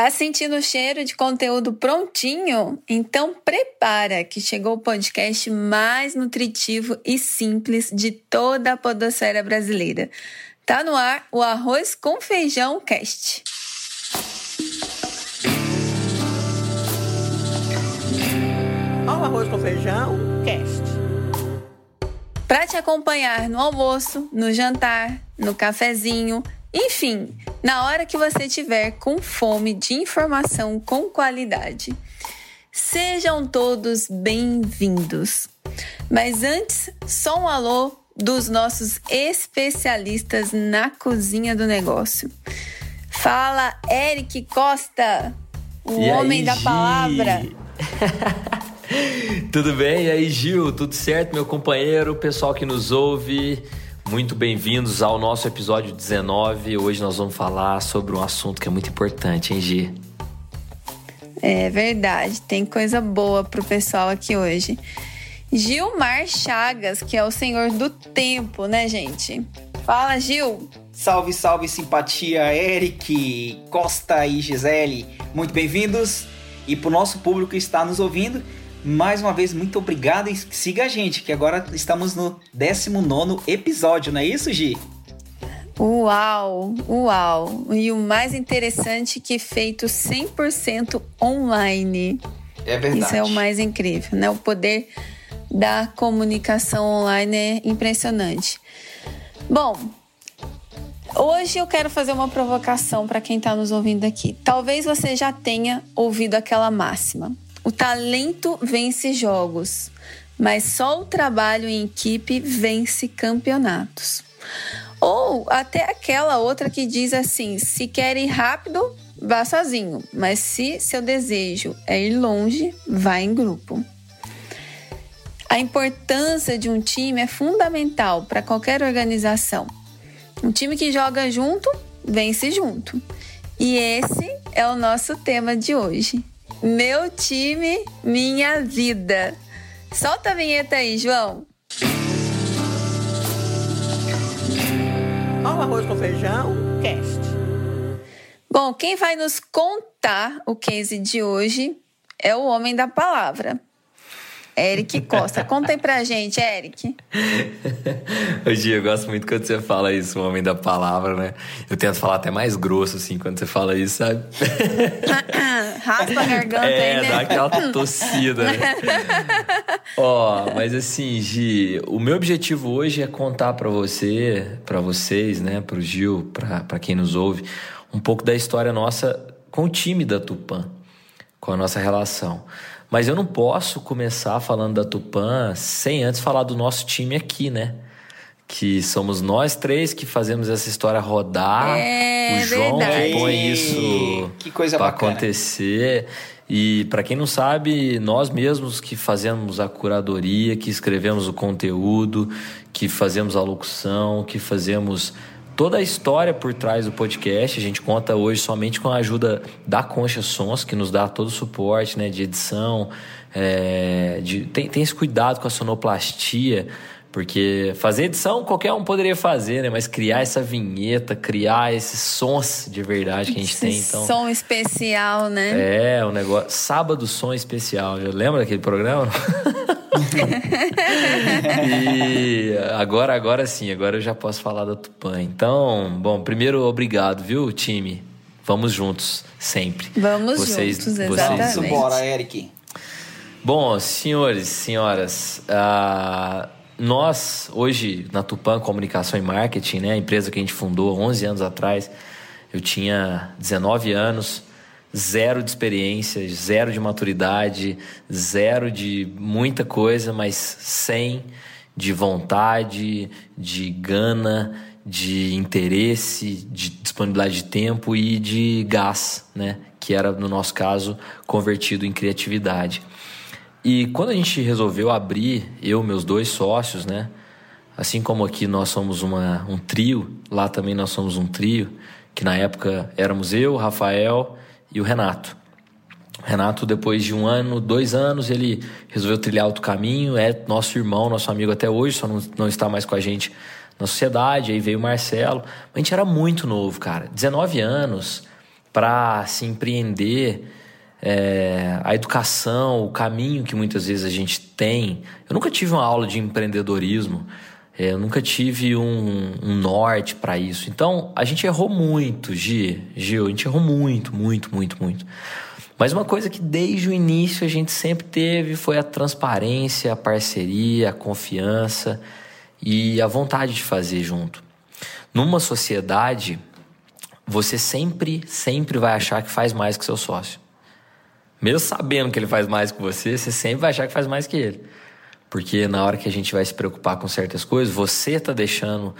Tá sentindo o cheiro de conteúdo prontinho? Então prepara que chegou o podcast mais nutritivo e simples de toda a podosfera brasileira. Tá no ar o Arroz com Feijão Cast. Olha o Arroz com Feijão Cast. Para te acompanhar no almoço, no jantar, no cafezinho, enfim, na hora que você tiver com fome de informação com qualidade. Sejam todos bem-vindos. Mas antes, só um alô dos nossos especialistas na cozinha do negócio. Fala, Eric Costa, o E homem aí, da palavra. Tudo bem? E aí, Gil? Tudo certo, meu companheiro, pessoal que nos ouve? Muito bem-vindos ao nosso episódio 19. Hoje nós vamos falar sobre um assunto que é muito importante, hein, Gi? É verdade, tem coisa boa pro pessoal aqui hoje. Gilmar Chagas, que é o senhor do tempo, né, gente? Fala, Gil. Salve, salve, simpatia, Eric, Costa e Gisele. Muito bem-vindos. E pro nosso público que está nos ouvindo, mais uma vez, muito obrigado e siga a gente, que agora estamos no 19 episódio, não é isso, Gi? Uau, uau. E o mais interessante que feito 100% online. É verdade. Isso é o mais incrível, né? O poder da comunicação online é impressionante. Bom, hoje eu quero fazer uma provocação para quem está nos ouvindo aqui. Talvez você já tenha ouvido aquela máxima: o talento vence jogos, mas só o trabalho em equipe vence campeonatos. Ou até aquela outra que diz assim: se quer ir rápido, vá sozinho, mas se seu desejo é ir longe, vá em grupo. A importância de um time é fundamental para qualquer organização. Um time que joga junto, vence junto. E esse é o nosso tema de hoje. Meu time, minha vida. Solta a vinheta aí, João. Olha o Arroz com Feijão Cast. Bom, quem vai nos contar o case de hoje é o homem da palavra. Eric Costa. Conta aí pra gente, Eric. Gi, eu gosto muito quando você fala isso, o homem da palavra, né? Eu tento falar até mais grosso, assim, quando você fala isso, sabe? Raspa a garganta é, aí, né? dá aquela tossida, né? Ó, mas assim, Gi, o meu objetivo hoje é contar pra você, pra vocês, né, pro Gil, pra, pra quem nos ouve, um pouco da história nossa com o time da Tupã, com a nossa relação. Mas eu não posso começar falando da Tupã sem antes falar do nosso time aqui, né? Que somos nós três que fazemos essa história rodar. É o João verdade. que põe isso Que coisa pra bacana. acontecer. E para quem não sabe, nós mesmos que fazemos a curadoria, que escrevemos o conteúdo, que fazemos a locução, que fazemos toda a história por trás do podcast. A gente conta hoje somente com a ajuda da Concha Sons, que nos dá todo o suporte né, de edição. é, de, tem, tem esse cuidado com a sonoplastia. Porque fazer edição qualquer um poderia fazer, né? Mas criar essa vinheta, criar esses sons de verdade que a gente Esse tem, então. som especial, né? É, o negócio. Sábado som especial. Já lembra daquele programa? e agora, agora sim, agora eu já posso falar da Tupã. Então, bom, primeiro, obrigado, viu, time? Vamos juntos, sempre. Vamos juntos, exatamente. Vamos embora, Eric. Bom, senhores, senhoras, ah, nós hoje na Tupã Comunicação e Marketing, né, a empresa que a gente fundou 11 anos atrás, eu tinha 19 anos, zero de experiência, zero de maturidade, zero de muita coisa, mas 100 de vontade, de gana, de interesse, de disponibilidade de tempo e de gás, né, que era no nosso caso convertido em criatividade. E quando a gente resolveu abrir, eu, meus dois sócios, né? Assim como aqui nós somos uma, um trio, lá também nós somos um trio, que na época éramos eu, Rafael e o Renato. O Renato, depois de um ano, dois anos, ele resolveu trilhar outro caminho, é nosso irmão, nosso amigo até hoje, só não, não está mais com a gente na sociedade. Aí veio o Marcelo. A gente era muito novo, cara, 19 anos. para se empreender é, a educação, o caminho que muitas vezes a gente tem. Eu nunca tive uma aula de empreendedorismo, eu nunca tive um, um norte para isso. Então a gente errou muito, Gi, Gil, a gente errou muito, muito, muito, muito. Mas uma coisa que desde o início a gente sempre teve foi a transparência, a parceria, a confiança e a vontade de fazer junto. Numa sociedade, você sempre, sempre vai achar que faz mais que seu sócio. Mesmo sabendo que ele faz mais que você, você sempre vai achar que faz mais que ele. Porque na hora que a gente vai se preocupar com certas coisas, você está deixando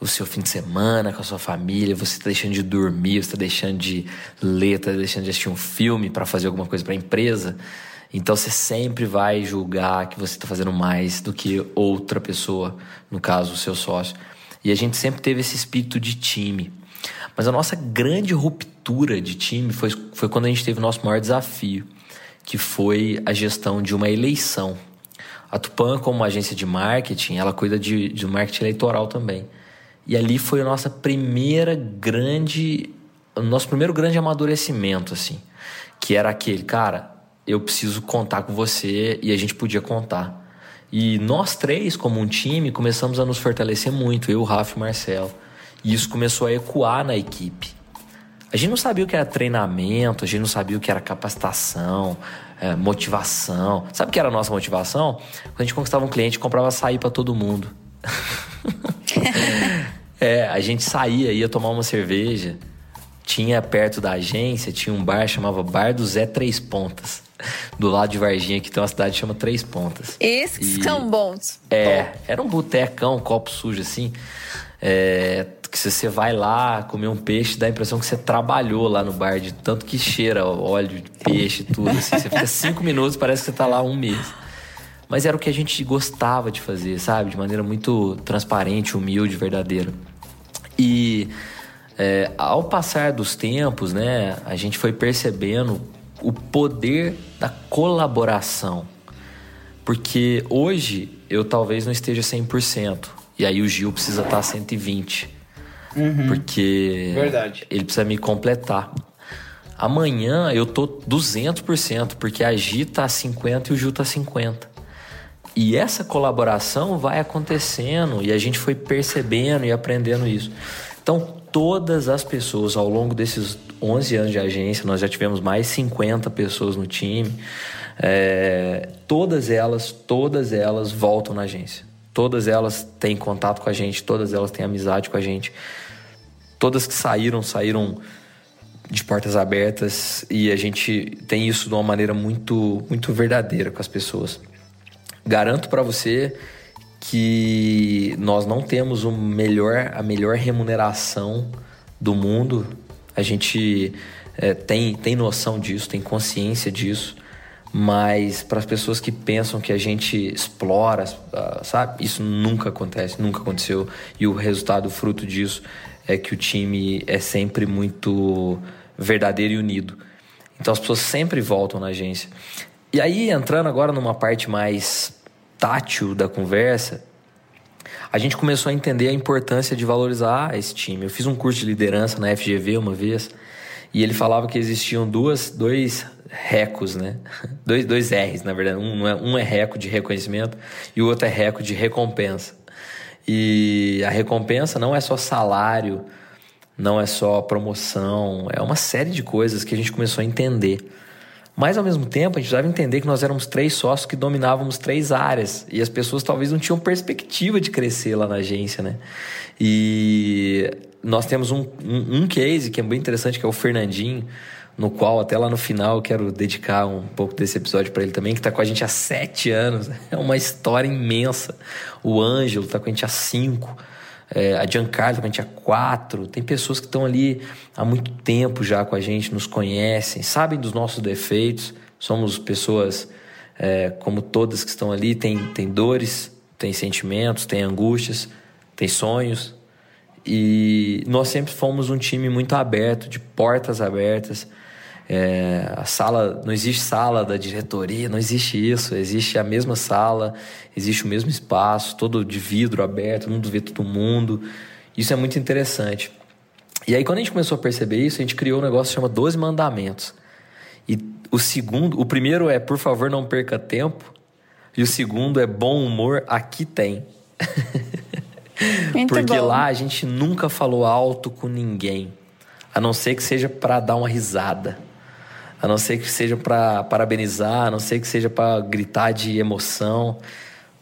o seu fim de semana com a sua família, você está deixando de dormir, você está deixando de ler, está deixando de assistir um filme para fazer alguma coisa para a empresa. Então você sempre vai julgar que você está fazendo mais do que outra pessoa, no caso o seu sócio. E a gente sempre teve esse espírito de time. Mas a nossa grande ruptura de time foi, foi quando a gente teve o nosso maior desafio, que foi a gestão de uma eleição. A Tupan, como agência de marketing, ela cuida de, de marketing eleitoral também. E ali foi a nossa primeira grande, o nosso primeiro grande amadurecimento, assim, que era aquele, cara, eu preciso contar com você e a gente podia contar. E nós três, como um time, começamos a nos fortalecer muito, eu, Rafa e Marcelo. E isso começou a ecoar na equipe. A gente não sabia o que era treinamento, a gente não sabia o que era capacitação, é, motivação. Sabe o que era a nossa motivação? Quando a gente conquistava um cliente, comprava açaí para todo mundo. é, a gente saía, ia tomar uma cerveja. Tinha perto da agência, tinha um bar chamava Bar do Zé Três Pontas. Do lado de Varginha, que tem uma cidade que chama Três Pontas. Esses e, são bons. É, era um botecão, um copo sujo assim. É, que se você vai lá comer um peixe, dá a impressão que você trabalhou lá no bar, de tanto que cheira óleo de peixe tudo. Assim. Você fica cinco minutos, parece que você tá lá um mês. Mas era o que a gente gostava de fazer, sabe? De maneira muito transparente, humilde, verdadeira. E é, ao passar dos tempos, né, a gente foi percebendo o poder da colaboração. Porque hoje eu talvez não esteja 100%. E aí o Gil precisa estar 120. Uhum. Porque Verdade. ele precisa me completar. Amanhã eu tô 200%, porque a Gi tá 50 e o Gil tá 50. E essa colaboração vai acontecendo e a gente foi percebendo e aprendendo isso. Então, todas as pessoas ao longo desses 11 anos de agência, nós já tivemos mais 50 pessoas no time. É, todas elas, todas elas voltam na agência. Todas elas têm contato com a gente, todas elas têm amizade com a gente. Todas que saíram, saíram de portas abertas e a gente tem isso de uma maneira muito, muito verdadeira com as pessoas. Garanto para você que nós não temos o melhor, a melhor remuneração do mundo. A gente é, tem, tem noção disso, tem consciência disso. Mas para as pessoas que pensam que a gente explora, ah, sabe? Isso nunca acontece, nunca aconteceu. E o resultado, o fruto disso, é que o time é sempre muito verdadeiro e unido. Então as pessoas sempre voltam na agência. E aí, entrando agora numa parte mais tátil da conversa, a gente começou a entender a importância de valorizar esse time. Eu fiz um curso de liderança na FGV uma vez e ele falava que existiam duas, dois recos, né? Dois, dois R's, na verdade. Um é, um é reco de reconhecimento e o outro é reco de recompensa. E a recompensa não é só salário, não é só promoção, é uma série de coisas que a gente começou a entender. Mas ao mesmo tempo, a gente precisava entender que nós éramos três sócios que dominávamos três áreas e as pessoas talvez não tinham perspectiva de crescer lá na agência, né? E nós temos um, um, um case que é bem interessante, que é o Fernandinho no qual até lá no final eu quero dedicar um pouco desse episódio para ele também, que está com a gente há sete anos. É uma história imensa. O Ângelo está com a gente há cinco. É, a Giancarlo está com a gente há quatro. Tem pessoas que estão ali há muito tempo já com a gente, nos conhecem, sabem dos nossos defeitos. Somos pessoas é, como todas que estão ali, tem, tem dores, tem sentimentos, tem angústias, tem sonhos. E nós sempre fomos um time muito aberto, de portas abertas é, a sala, não existe sala da diretoria, não existe isso. Existe a mesma sala, existe o mesmo espaço, todo de vidro aberto, todo mundo vê todo mundo. Isso é muito interessante. E aí, quando a gente começou a perceber isso, a gente criou um negócio que chama 12 Mandamentos. E o segundo, o primeiro é, por favor, não perca tempo. E o segundo é bom humor, aqui tem. Porque bom. lá a gente nunca falou alto com ninguém. A não ser que seja para dar uma risada. A não ser que seja para parabenizar, a não ser que seja para gritar de emoção.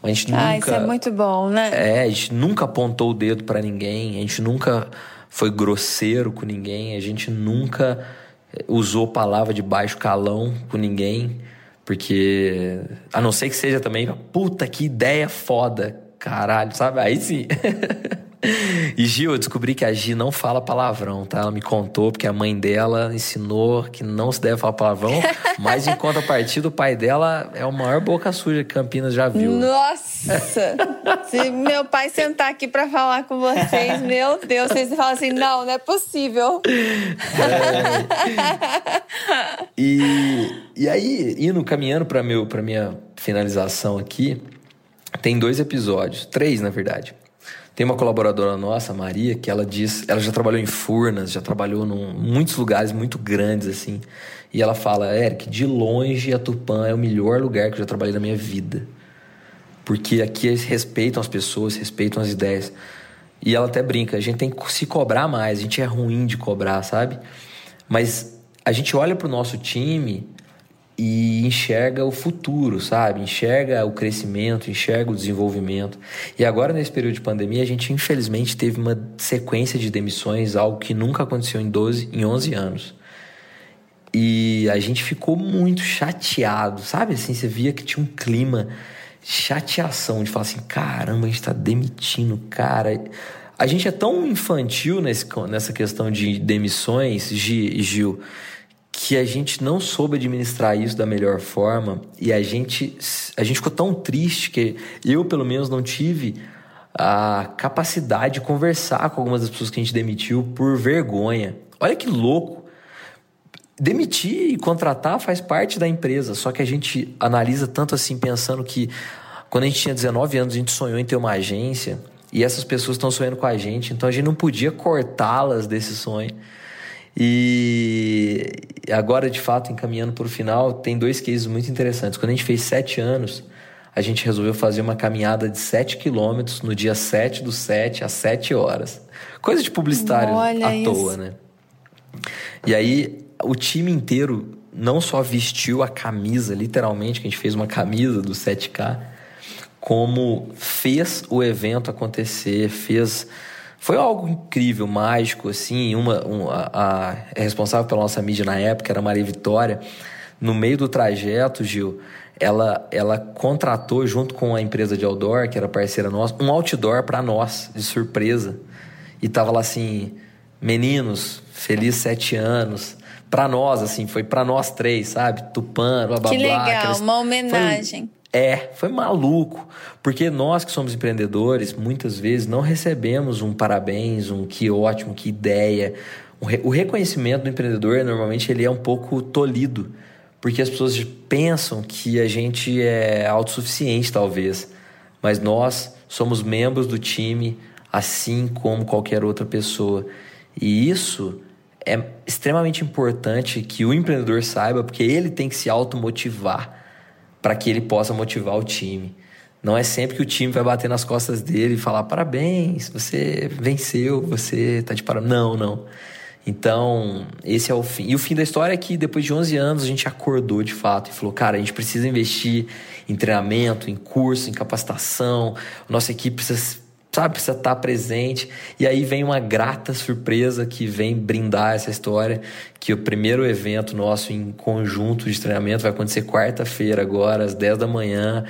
A gente Ah, nunca. isso é muito bom, né? É, a gente nunca apontou o dedo para ninguém, a gente nunca foi grosseiro com ninguém, a gente nunca eh, usou palavra de baixo calão com ninguém, porque a não ser que seja também, puta que ideia foda, caralho, sabe? Aí sim. E Gil, eu descobri que a Gi não fala palavrão, tá? Ela me contou porque a mãe dela ensinou que não se deve falar palavrão, mas em contrapartida o pai dela é o maior boca suja que Campinas já viu. Nossa! Se meu pai sentar aqui pra falar com vocês, meu Deus, vocês falam assim: não, não é possível. E, e aí, indo caminhando para meu para minha finalização aqui, tem dois episódios, três na verdade. Tem uma colaboradora nossa, Maria, que ela diz, ela já trabalhou em Furnas, já trabalhou em muitos lugares muito grandes assim. E ela fala, Eric, de longe a Tupã é o melhor lugar que eu já trabalhei na minha vida. Porque aqui eles respeitam as pessoas, respeitam as ideias. E ela até brinca, a gente tem que se cobrar mais, a gente é ruim de cobrar, sabe? Mas a gente olha pro nosso time e enxerga o futuro, sabe? Enxerga o crescimento, enxerga o desenvolvimento. E agora, nesse período de pandemia, a gente infelizmente teve uma sequência de demissões, algo que nunca aconteceu em 12, em 11 anos. E a gente ficou muito chateado, sabe? Assim, você via que tinha um clima de chateação, de falar assim: caramba, a gente tá demitindo, cara. A gente é tão infantil nesse, nessa questão de demissões, Gil, que a gente não soube administrar isso da melhor forma e a gente, a gente ficou tão triste que eu, pelo menos, não tive a capacidade de conversar com algumas das pessoas que a gente demitiu por vergonha. Olha que louco. Demitir e contratar faz parte da empresa, só que a gente analisa tanto assim, pensando que quando a gente tinha 19 anos, a gente sonhou em ter uma agência e essas pessoas estão sonhando com a gente, então a gente não podia cortá-las desse sonho. E agora, de fato, encaminhando para o final, tem dois cases muito interessantes. Quando a gente fez sete anos, a gente resolveu fazer uma caminhada de sete quilômetros no dia 7 do 7 às 7 horas. Coisa de publicitário Olha à isso. toa, né? E aí, o time inteiro não só vestiu a camisa, literalmente, que a gente fez uma camisa do 7K, como fez o evento acontecer, fez foi algo incrível, mágico, assim. Uma, um, a, a, responsável pela nossa mídia na época era Maria Vitória. No meio do trajeto, Gil, ela, ela contratou, junto com a empresa de outdoor, que era parceira nossa, um outdoor para nós, de surpresa. E tava lá assim: meninos, feliz sete anos. Pra nós, assim, foi pra nós três, sabe? Tupã, blá blá Que blá. legal, aquelas- uma homenagem. É, foi maluco. Porque nós que somos empreendedores, muitas vezes não recebemos um parabéns, um que ótimo, que ideia. O reconhecimento do empreendedor, normalmente, ele é um pouco tolhido. Porque as pessoas pensam que a gente é autossuficiente, talvez. Mas nós somos membros do time, assim como qualquer outra pessoa. E isso é extremamente importante que o empreendedor saiba, porque ele tem que se automotivar para que ele possa motivar o time. Não é sempre que o time vai bater nas costas dele e falar parabéns, você venceu, você tá de parabéns. Não, não. Então, esse é o fim. E o fim da história é que depois de 11 anos a gente acordou de fato e falou: cara, a gente precisa investir em treinamento, em curso, em capacitação. Nossa equipe precisa, sabe, precisa estar presente. E aí vem uma grata surpresa que vem brindar essa história: que o primeiro evento nosso em conjunto de treinamento vai acontecer quarta-feira, agora, às 10 da manhã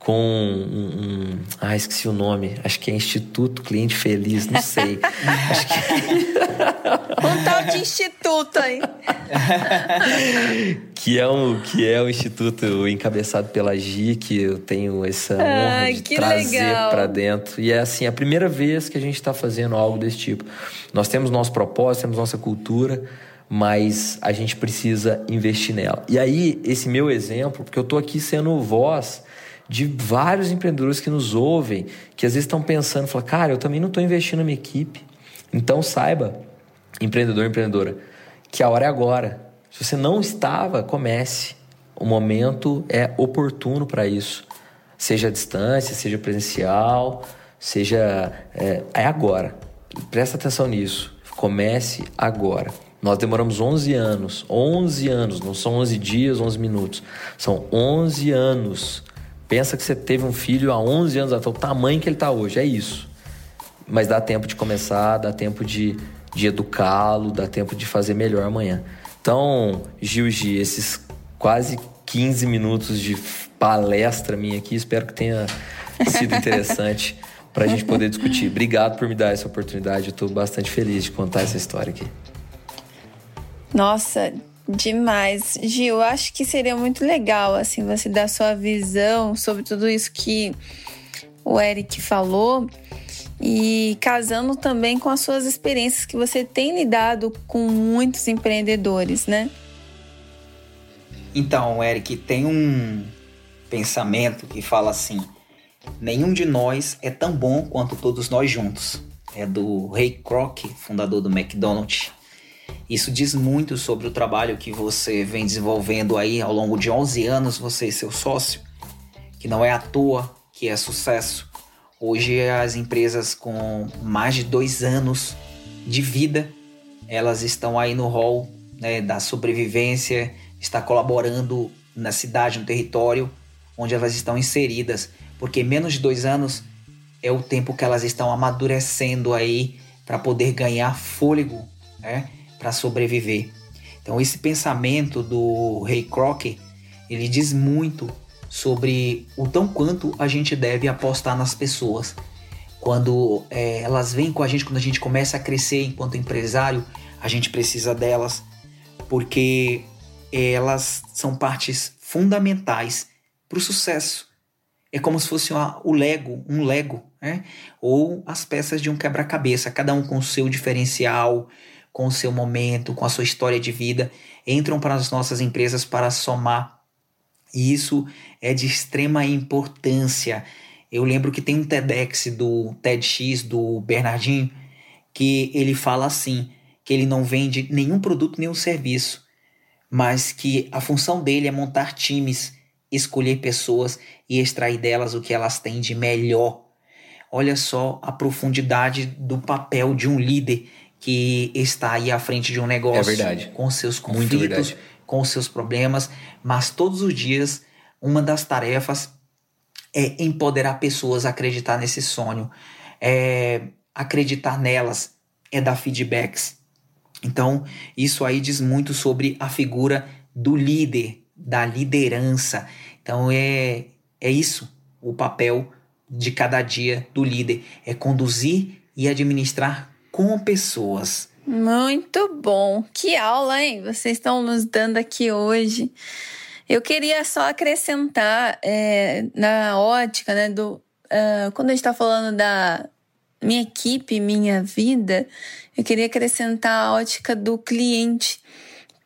com um, um, ah esqueci o nome. Acho que é Instituto Cliente Feliz não sei. Acho que Um tal de instituto aí. que é um que é um instituto encabeçado pela Gi que eu tenho essa honra Ai, de trazer para dentro. E é assim a primeira vez que a gente está fazendo algo desse tipo. Nós temos nosso propósito temos nossa cultura mas a gente precisa investir nela. E aí esse meu exemplo porque eu tô aqui sendo voz de vários empreendedores que nos ouvem que às vezes estão pensando falam, cara eu também não estou investindo na minha equipe então saiba empreendedor, empreendedora, que a hora é agora. Se você não estava, comece. O momento é oportuno para isso. Seja à distância, seja presencial, seja. É, é agora. Presta atenção nisso. Comece agora. Nós demoramos 11 anos, 11 anos, não são 11 dias, 11 minutos, são 11 anos. Pensa que você teve um filho há 11 anos, até o tamanho que ele está hoje, é isso. Mas dá tempo de começar, dá tempo de, de educá-lo, dá tempo de fazer melhor amanhã. Então, Gil G, esses quase 15 minutos de palestra minha aqui, espero que tenha sido interessante para a gente poder discutir. Obrigado por me dar essa oportunidade, eu estou bastante feliz de contar essa história aqui. Nossa, demais. Gil, acho que seria muito legal assim você dar sua visão sobre tudo isso que o Eric falou e casando também com as suas experiências que você tem lidado com muitos empreendedores, né? Então, Eric, tem um pensamento que fala assim: nenhum de nós é tão bom quanto todos nós juntos. É do Ray Kroc, fundador do McDonald's. Isso diz muito sobre o trabalho que você vem desenvolvendo aí ao longo de 11 anos, você e seu sócio, que não é à toa que é sucesso. Hoje as empresas com mais de dois anos de vida, elas estão aí no hall né, da sobrevivência, está colaborando na cidade, no território onde elas estão inseridas, porque menos de dois anos é o tempo que elas estão amadurecendo aí para poder ganhar fôlego, né? Para sobreviver. Então esse pensamento do Ray Kroc, ele diz muito sobre o tão quanto a gente deve apostar nas pessoas. Quando é, elas vêm com a gente, quando a gente começa a crescer enquanto empresário, a gente precisa delas, porque elas são partes fundamentais para o sucesso. É como se fosse uma, o Lego, um Lego, né? ou as peças de um quebra-cabeça, cada um com o seu diferencial, com o seu momento, com a sua história de vida, entram para as nossas empresas para somar. E isso é de extrema importância. Eu lembro que tem um TEDx do TEDx do Bernardinho que ele fala assim, que ele não vende nenhum produto, nenhum serviço, mas que a função dele é montar times, escolher pessoas e extrair delas o que elas têm de melhor. Olha só a profundidade do papel de um líder que está aí à frente de um negócio é com seus conflitos, com seus problemas, mas todos os dias uma das tarefas é empoderar pessoas a acreditar nesse sonho, é acreditar nelas, é dar feedbacks. Então, isso aí diz muito sobre a figura do líder, da liderança. Então, é, é isso o papel de cada dia do líder: é conduzir e administrar com pessoas. Muito bom. Que aula, hein? Vocês estão nos dando aqui hoje. Eu queria só acrescentar é, na ótica, né, do uh, quando a gente está falando da minha equipe, minha vida, eu queria acrescentar a ótica do cliente,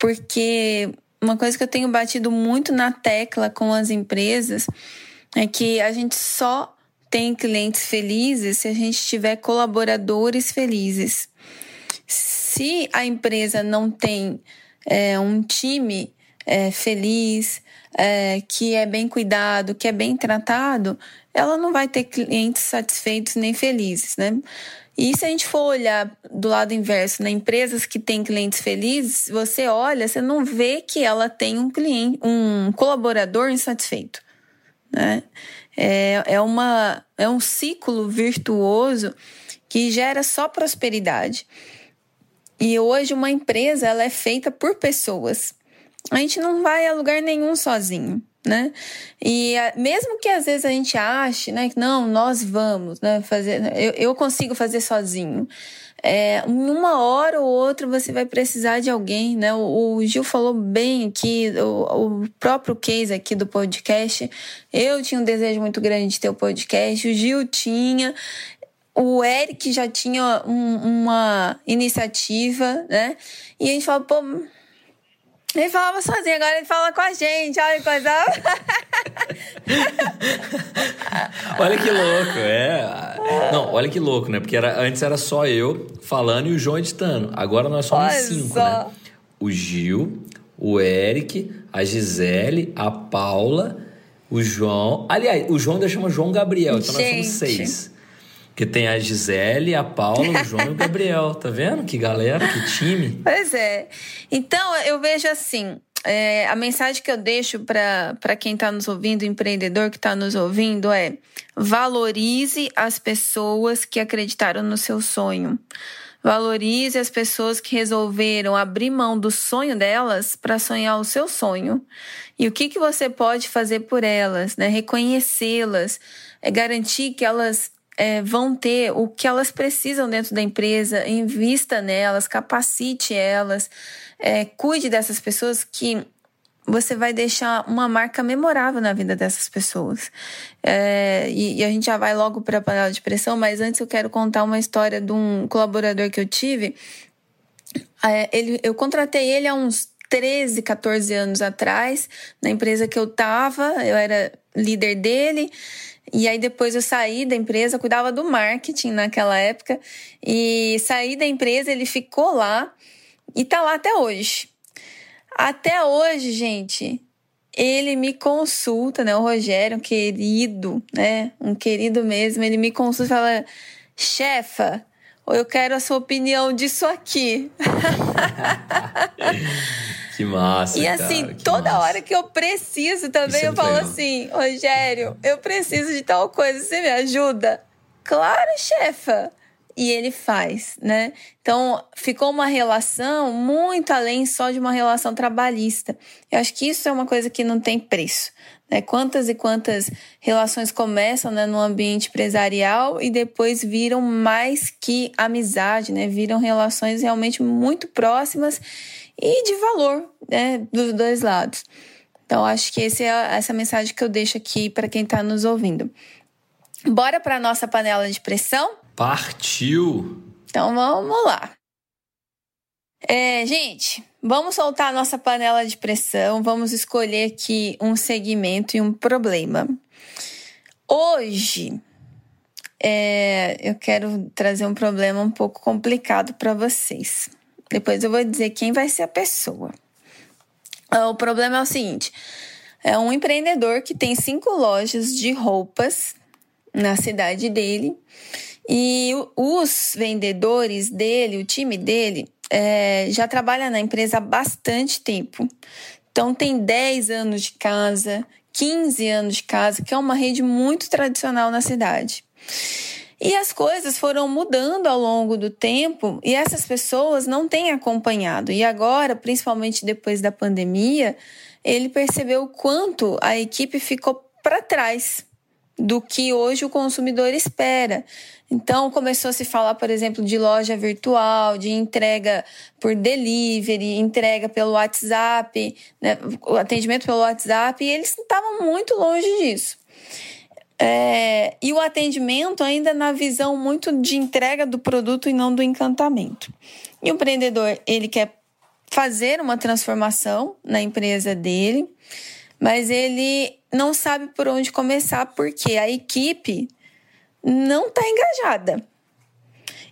porque uma coisa que eu tenho batido muito na tecla com as empresas é que a gente só tem clientes felizes se a gente tiver colaboradores felizes. Se a empresa não tem é, um time é, feliz, é, que é bem cuidado, que é bem tratado, ela não vai ter clientes satisfeitos nem felizes, né? E se a gente for olhar do lado inverso, na né, empresas que têm clientes felizes, você olha, você não vê que ela tem um cliente, um colaborador insatisfeito, né? É, é, uma, é um ciclo virtuoso que gera só prosperidade. E hoje uma empresa ela é feita por pessoas. A gente não vai a lugar nenhum sozinho, né? E mesmo que às vezes a gente ache, né, que não, nós vamos, né, fazer, eu, eu consigo fazer sozinho é, uma hora ou outra você vai precisar de alguém, né? O, o Gil falou bem aqui, o, o, próprio case aqui do podcast. Eu tinha um desejo muito grande de ter o podcast, o Gil tinha. O Eric já tinha um, uma iniciativa, né? E a gente fala, pô, Ele falava sozinho, agora ele fala com a gente. Olha que coisa. olha que louco, é. Não, olha que louco, né? Porque era, antes era só eu falando e o João editando. Agora nós somos olha cinco, só. né? O Gil, o Eric, a Gisele, a Paula, o João. Aliás, o João ainda chama João Gabriel, então gente. nós somos seis. Que tem a Gisele, a Paula, o João e o Gabriel. Tá vendo? Que galera, que time. Pois é. Então, eu vejo assim. É, a mensagem que eu deixo para quem está nos ouvindo, empreendedor que está nos ouvindo, é valorize as pessoas que acreditaram no seu sonho. Valorize as pessoas que resolveram abrir mão do sonho delas para sonhar o seu sonho. E o que, que você pode fazer por elas, né? Reconhecê-las, é garantir que elas é, vão ter o que elas precisam dentro da empresa, invista nelas, capacite elas, é, cuide dessas pessoas que você vai deixar uma marca memorável na vida dessas pessoas. É, e, e, a gente já vai logo para a panela de pressão, mas antes eu quero contar uma história de um colaborador que eu tive. É, ele, eu contratei ele há uns 13, 14 anos atrás, na empresa que eu estava, eu era líder dele. E aí depois eu saí da empresa, cuidava do marketing naquela época. E saí da empresa, ele ficou lá e tá lá até hoje. Até hoje, gente, ele me consulta, né? O Rogério, um querido, né? Um querido mesmo, ele me consulta e fala: chefa, eu quero a sua opinião disso aqui. Que massa. E assim, cara, toda massa. hora que eu preciso também, Isso é eu falo legal. assim: Rogério, eu preciso de tal coisa, você me ajuda? Claro, chefa. E ele faz, né? Então, ficou uma relação muito além só de uma relação trabalhista. Eu acho que isso é uma coisa que não tem preço. Né? Quantas e quantas relações começam né, no ambiente empresarial e depois viram mais que amizade, né? Viram relações realmente muito próximas e de valor né, dos dois lados. Então, acho que esse é essa mensagem que eu deixo aqui para quem está nos ouvindo. Bora para a nossa panela de pressão? Partiu! Então, vamos lá. É, gente, vamos soltar a nossa panela de pressão, vamos escolher aqui um segmento e um problema. Hoje, é, eu quero trazer um problema um pouco complicado para vocês. Depois eu vou dizer quem vai ser a pessoa. Ah, o problema é o seguinte: é um empreendedor que tem cinco lojas de roupas na cidade dele. E os vendedores dele, o time dele, é, já trabalha na empresa há bastante tempo. Então, tem 10 anos de casa, 15 anos de casa, que é uma rede muito tradicional na cidade. E as coisas foram mudando ao longo do tempo e essas pessoas não têm acompanhado. E agora, principalmente depois da pandemia, ele percebeu o quanto a equipe ficou para trás do que hoje o consumidor espera. Então, começou a se falar, por exemplo, de loja virtual, de entrega por delivery, entrega pelo WhatsApp, né, atendimento pelo WhatsApp, e eles estavam muito longe disso. É, e o atendimento ainda na visão muito de entrega do produto e não do encantamento. E o empreendedor, ele quer fazer uma transformação na empresa dele, mas ele não sabe por onde começar porque a equipe não está engajada.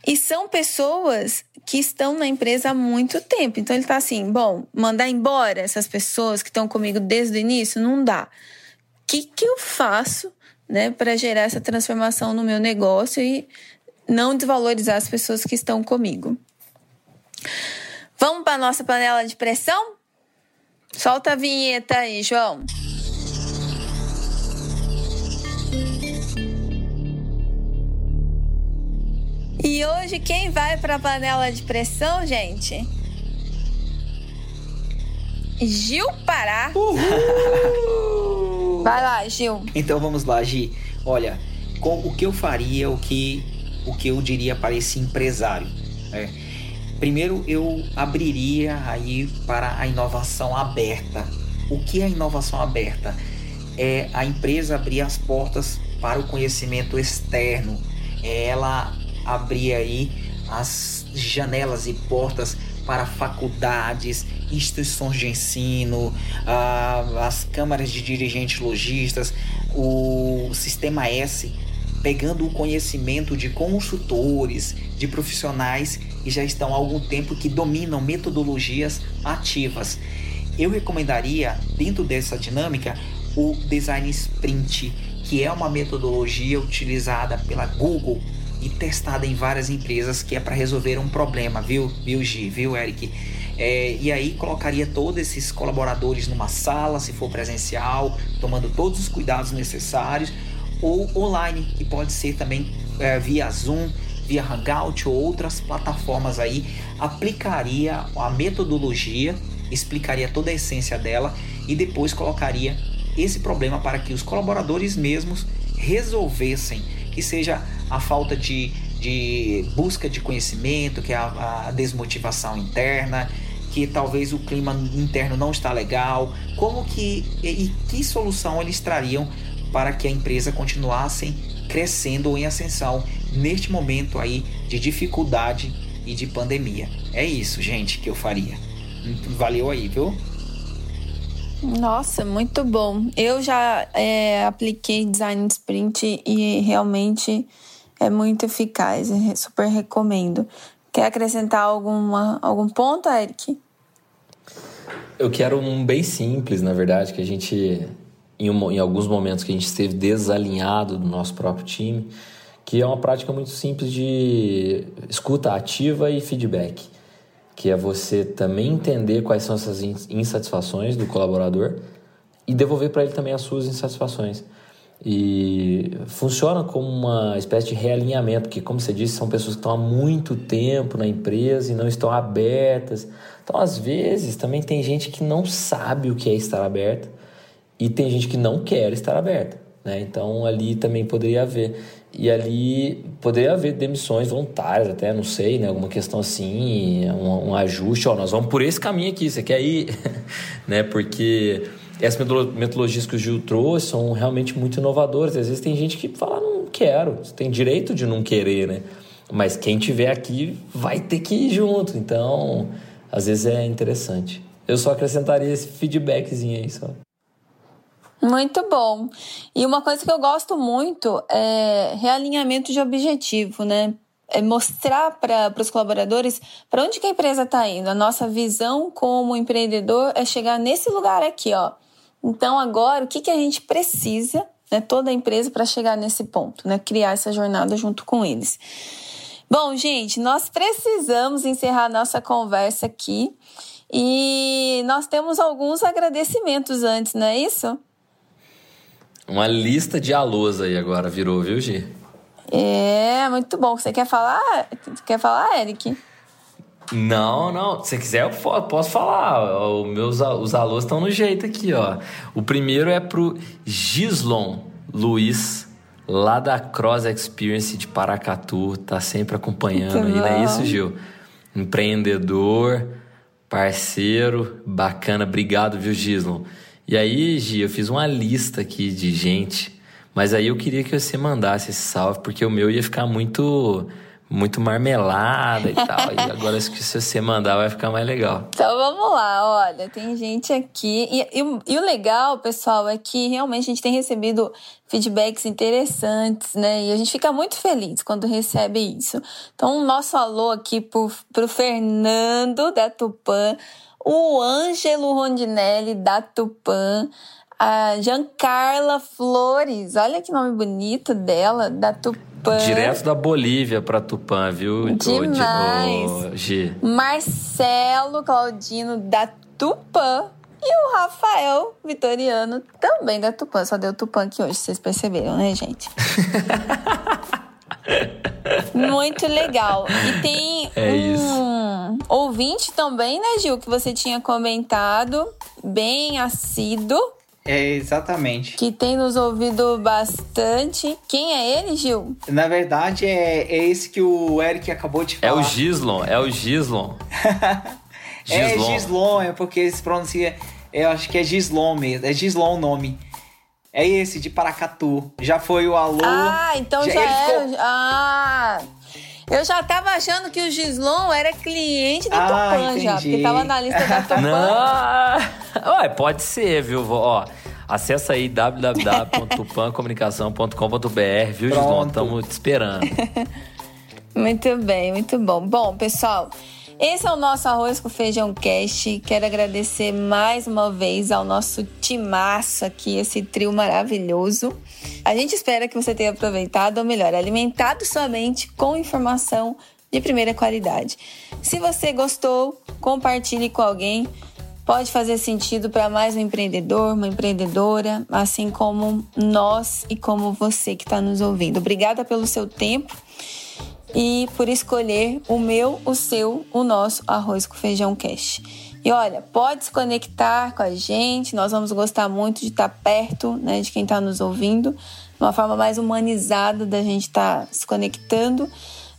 E são pessoas que estão na empresa há muito tempo. Então ele está assim: bom, mandar embora essas pessoas que estão comigo desde o início não dá. O que, que eu faço né, para gerar essa transformação no meu negócio e não desvalorizar as pessoas que estão comigo. Vamos para nossa panela de pressão? Solta a vinheta aí, João. E hoje quem vai para a panela de pressão, gente? Gil Pará. Uhul! Vai lá, Gil. Então vamos lá, Gi. Olha, com, o que eu faria, o que, o que eu diria para esse empresário? Né? Primeiro, eu abriria aí para a inovação aberta. O que é inovação aberta? É a empresa abrir as portas para o conhecimento externo. É ela abrir aí as janelas e portas para faculdades, instituições de ensino, as câmaras de dirigentes logistas, o Sistema S, pegando o conhecimento de consultores, de profissionais que já estão há algum tempo que dominam metodologias ativas. Eu recomendaria, dentro dessa dinâmica, o Design Sprint, que é uma metodologia utilizada pela Google e testada em várias empresas que é para resolver um problema, viu, viu, Gi, viu, Eric? É, e aí colocaria todos esses colaboradores numa sala, se for presencial, tomando todos os cuidados necessários, ou online, que pode ser também é, via Zoom, via Hangout ou outras plataformas aí, aplicaria a metodologia, explicaria toda a essência dela e depois colocaria esse problema para que os colaboradores mesmos resolvessem, que seja a falta de, de busca de conhecimento, que é a, a desmotivação interna, que talvez o clima interno não está legal, como que e, que solução eles trariam para que a empresa continuasse crescendo ou em ascensão neste momento aí de dificuldade e de pandemia. É isso, gente, que eu faria. Valeu aí, viu? Nossa, muito bom. Eu já é, apliquei design sprint e realmente é muito eficaz. Super recomendo. Quer acrescentar alguma, algum ponto, Eric? Eu quero um bem simples, na verdade, que a gente, em, um, em alguns momentos que a gente esteve desalinhado do nosso próprio time, que é uma prática muito simples de escuta ativa e feedback que é você também entender quais são essas insatisfações do colaborador e devolver para ele também as suas insatisfações. E funciona como uma espécie de realinhamento, que, como você disse, são pessoas que estão há muito tempo na empresa e não estão abertas. Então, às vezes, também tem gente que não sabe o que é estar aberta e tem gente que não quer estar aberta. Né? Então, ali também poderia haver. E ali poderia haver demissões voluntárias, até, não sei, né? Alguma questão assim, um, um ajuste. Ó, nós vamos por esse caminho aqui, você quer ir? né? Porque essas metodologias que o Gil trouxe são realmente muito inovadoras. Às vezes tem gente que fala, não quero. Você tem direito de não querer, né? Mas quem tiver aqui vai ter que ir junto. Então, às vezes é interessante. Eu só acrescentaria esse feedbackzinho aí só. Muito bom. E uma coisa que eu gosto muito é realinhamento de objetivo, né? É mostrar para os colaboradores para onde que a empresa está indo. A nossa visão como empreendedor é chegar nesse lugar aqui, ó. Então agora o que, que a gente precisa, né? Toda a empresa para chegar nesse ponto, né? Criar essa jornada junto com eles. Bom, gente, nós precisamos encerrar nossa conversa aqui e nós temos alguns agradecimentos antes, não é isso? Uma lista de alôs aí agora virou, viu, Gi? É, muito bom. Você quer falar? Quer falar, Eric? Não, não. Se quiser, eu posso falar. Os meus os alôs estão no jeito aqui, ó. O primeiro é pro Gislon Luiz, lá da Cross Experience de Paracatu. Tá sempre acompanhando aí, não é isso, Gil? Empreendedor, parceiro, bacana. Obrigado, viu, Gislon? E aí, Gi, eu fiz uma lista aqui de gente, mas aí eu queria que você mandasse esse salve, porque o meu ia ficar muito muito marmelada e tal. e agora se você mandar vai ficar mais legal. Então vamos lá, olha, tem gente aqui. E, e, e, o legal, pessoal, é que realmente a gente tem recebido feedbacks interessantes, né? E a gente fica muito feliz quando recebe isso. Então, um nosso alô aqui pro, pro Fernando da Tupã o Ângelo Rondinelli da Tupã, a Giancarla Flores, olha que nome bonito dela, da Tupã. Direto da Bolívia para Tupã, viu? Demais. O, G. Marcelo Claudino da Tupã. E o Rafael Vitoriano, também da Tupã. Só deu Tupã aqui hoje, vocês perceberam, né, gente? Muito legal. E tem é um isso. ouvinte também, né, Gil, que você tinha comentado, bem assíduo. É, exatamente. Que tem nos ouvido bastante. Quem é ele, Gil? Na verdade, é, é esse que o Eric acabou de falar. É o Gislon, é o Gislon. é Gislon, é porque se pronuncia. Eu acho que é Gislon mesmo. É Gislon o nome. É esse, de Paracatu. Já foi o alô. Ah, então já, já é. Ficou... Ah! Eu já tava achando que o Gislon era cliente da Ah, Tupan já, entendi. porque tava na lista da Tupan. Não, Ué, pode ser, viu? Ó, acessa aí www.tupancomunicação.com.br, viu, Gislon? Pronto. Estamos te esperando. Muito bem, muito bom. Bom, pessoal, esse é o nosso Arroz com Feijão Cast. Quero agradecer mais uma vez ao nosso timaço aqui, esse trio maravilhoso. A gente espera que você tenha aproveitado, ou melhor, alimentado sua mente com informação de primeira qualidade. Se você gostou, compartilhe com alguém. Pode fazer sentido para mais um empreendedor, uma empreendedora, assim como nós e como você que está nos ouvindo. Obrigada pelo seu tempo e por escolher o meu, o seu, o nosso Arroz com Feijão Cash. E olha, pode se conectar com a gente, nós vamos gostar muito de estar perto né, de quem está nos ouvindo, uma forma mais humanizada da gente estar se conectando.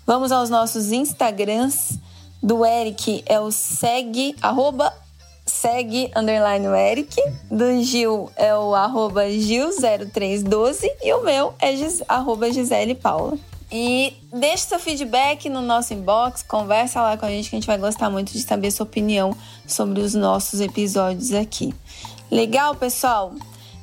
Vamos aos nossos Instagrams. Do Eric é o segue, arroba segue underline o Eric. Do Gil é o arroba Gil0312 e o meu é arroba Gisele Paula. E deixe seu feedback no nosso inbox, conversa lá com a gente que a gente vai gostar muito de saber sua opinião sobre os nossos episódios aqui. Legal, pessoal?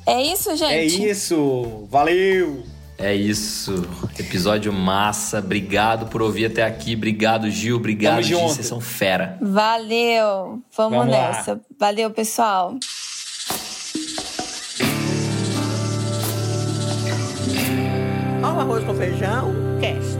É isso, gente? É isso. Valeu. É isso. Episódio massa. Obrigado por ouvir até aqui. Obrigado, Gil. Obrigado, Gil. Vocês são fera. Valeu. Vamos, Vamos lá. nessa. Valeu, pessoal. Arroz com feijão, cast.